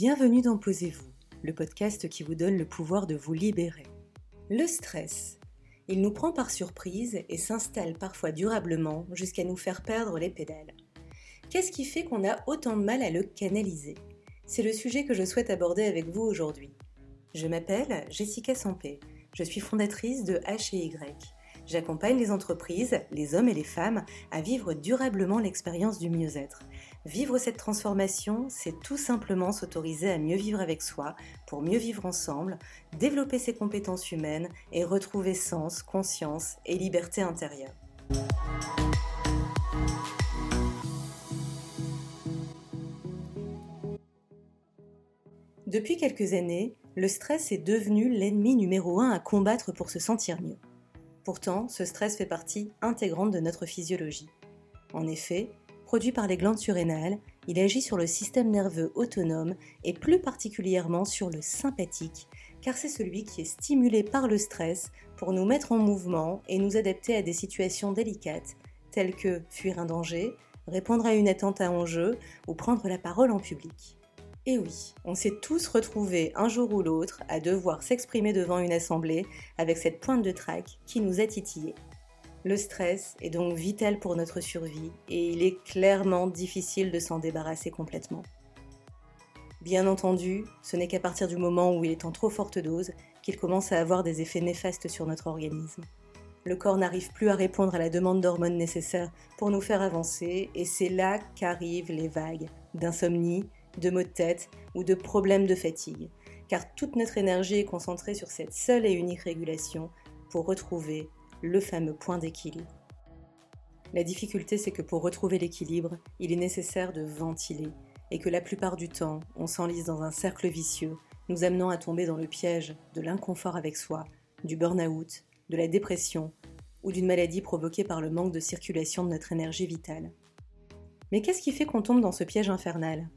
Bienvenue dans Posez-vous, le podcast qui vous donne le pouvoir de vous libérer. Le stress. Il nous prend par surprise et s'installe parfois durablement jusqu'à nous faire perdre les pédales. Qu'est-ce qui fait qu'on a autant de mal à le canaliser? C'est le sujet que je souhaite aborder avec vous aujourd'hui. Je m'appelle Jessica Sampé. Je suis fondatrice de H&Y. J'accompagne les entreprises, les hommes et les femmes à vivre durablement l'expérience du mieux-être. Vivre cette transformation, c'est tout simplement s'autoriser à mieux vivre avec soi, pour mieux vivre ensemble, développer ses compétences humaines et retrouver sens, conscience et liberté intérieure. Depuis quelques années, le stress est devenu l'ennemi numéro un à combattre pour se sentir mieux. Pourtant, ce stress fait partie intégrante de notre physiologie. En effet, produit par les glandes surrénales, il agit sur le système nerveux autonome et plus particulièrement sur le sympathique, car c'est celui qui est stimulé par le stress pour nous mettre en mouvement et nous adapter à des situations délicates, telles que fuir un danger, répondre à une attente à enjeu ou prendre la parole en public. Et oui, on s'est tous retrouvés un jour ou l'autre à devoir s'exprimer devant une assemblée avec cette pointe de trac qui nous a titillés. Le stress est donc vital pour notre survie et il est clairement difficile de s'en débarrasser complètement. Bien entendu, ce n'est qu'à partir du moment où il est en trop forte dose qu'il commence à avoir des effets néfastes sur notre organisme. Le corps n'arrive plus à répondre à la demande d'hormones nécessaires pour nous faire avancer et c'est là qu'arrivent les vagues d'insomnie, de maux de tête ou de problèmes de fatigue, car toute notre énergie est concentrée sur cette seule et unique régulation pour retrouver le fameux point d'équilibre. La difficulté, c'est que pour retrouver l'équilibre, il est nécessaire de ventiler, et que la plupart du temps, on s'enlise dans un cercle vicieux, nous amenant à tomber dans le piège de l'inconfort avec soi, du burn-out, de la dépression ou d'une maladie provoquée par le manque de circulation de notre énergie vitale. Mais qu'est-ce qui fait qu'on tombe dans ce piège infernal?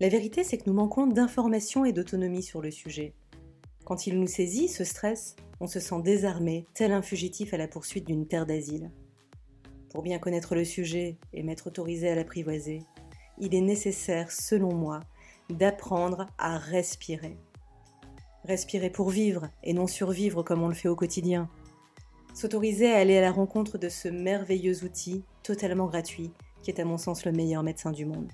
La vérité, c'est que nous manquons d'informations et d'autonomie sur le sujet. Quand il nous saisit, ce stress, on se sent désarmé, tel un fugitif à la poursuite d'une terre d'asile. Pour bien connaître le sujet et m'être autorisé à l'apprivoiser, il est nécessaire, selon moi, d'apprendre à respirer. Respirer pour vivre et non survivre comme on le fait au quotidien. S'autoriser à aller à la rencontre de ce merveilleux outil totalement gratuit qui est à mon sens le meilleur médecin du monde.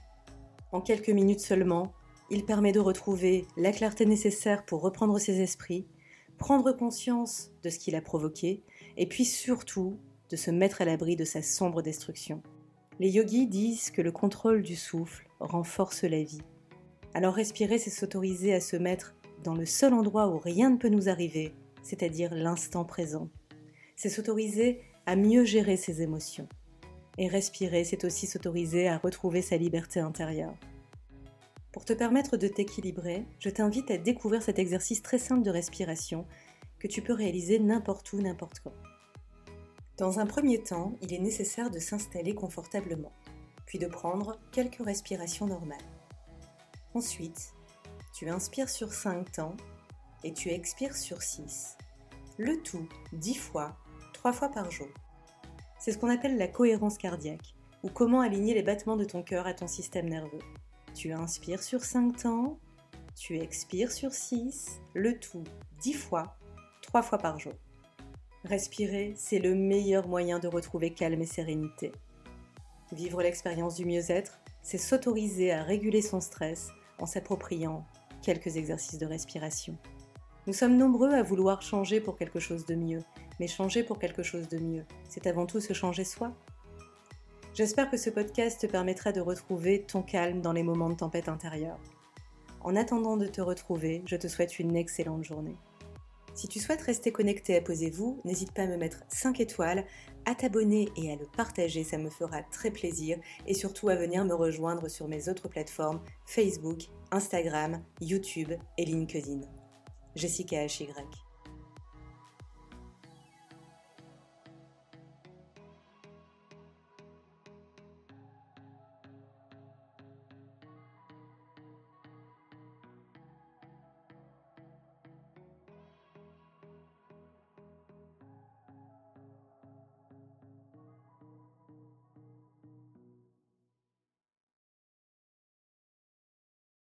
En quelques minutes seulement, il permet de retrouver la clarté nécessaire pour reprendre ses esprits, prendre conscience de ce qu'il a provoqué, et puis surtout de se mettre à l'abri de sa sombre destruction. Les yogis disent que le contrôle du souffle renforce la vie. Alors respirer, c'est s'autoriser à se mettre dans le seul endroit où rien ne peut nous arriver, c'est-à-dire l'instant présent. C'est s'autoriser à mieux gérer ses émotions. Et respirer, c'est aussi s'autoriser à retrouver sa liberté intérieure. Pour te permettre de t'équilibrer, je t'invite à découvrir cet exercice très simple de respiration que tu peux réaliser n'importe où, n'importe quand. Dans un premier temps, il est nécessaire de s'installer confortablement, puis de prendre quelques respirations normales. Ensuite, tu inspires sur 5 temps et tu expires sur 6. Le tout 10 fois, 3 fois par jour. C'est ce qu'on appelle la cohérence cardiaque, ou comment aligner les battements de ton cœur à ton système nerveux. Tu inspires sur 5 temps, tu expires sur 6, le tout 10 fois, 3 fois par jour. Respirer, c'est le meilleur moyen de retrouver calme et sérénité. Vivre l'expérience du mieux-être, c'est s'autoriser à réguler son stress en s'appropriant quelques exercices de respiration. Nous sommes nombreux à vouloir changer pour quelque chose de mieux, mais changer pour quelque chose de mieux, c'est avant tout se changer soi. J'espère que ce podcast te permettra de retrouver ton calme dans les moments de tempête intérieure. En attendant de te retrouver, je te souhaite une excellente journée. Si tu souhaites rester connecté à Posez-vous, n'hésite pas à me mettre 5 étoiles, à t'abonner et à le partager, ça me fera très plaisir, et surtout à venir me rejoindre sur mes autres plateformes Facebook, Instagram, YouTube et LinkedIn. Jessica HY.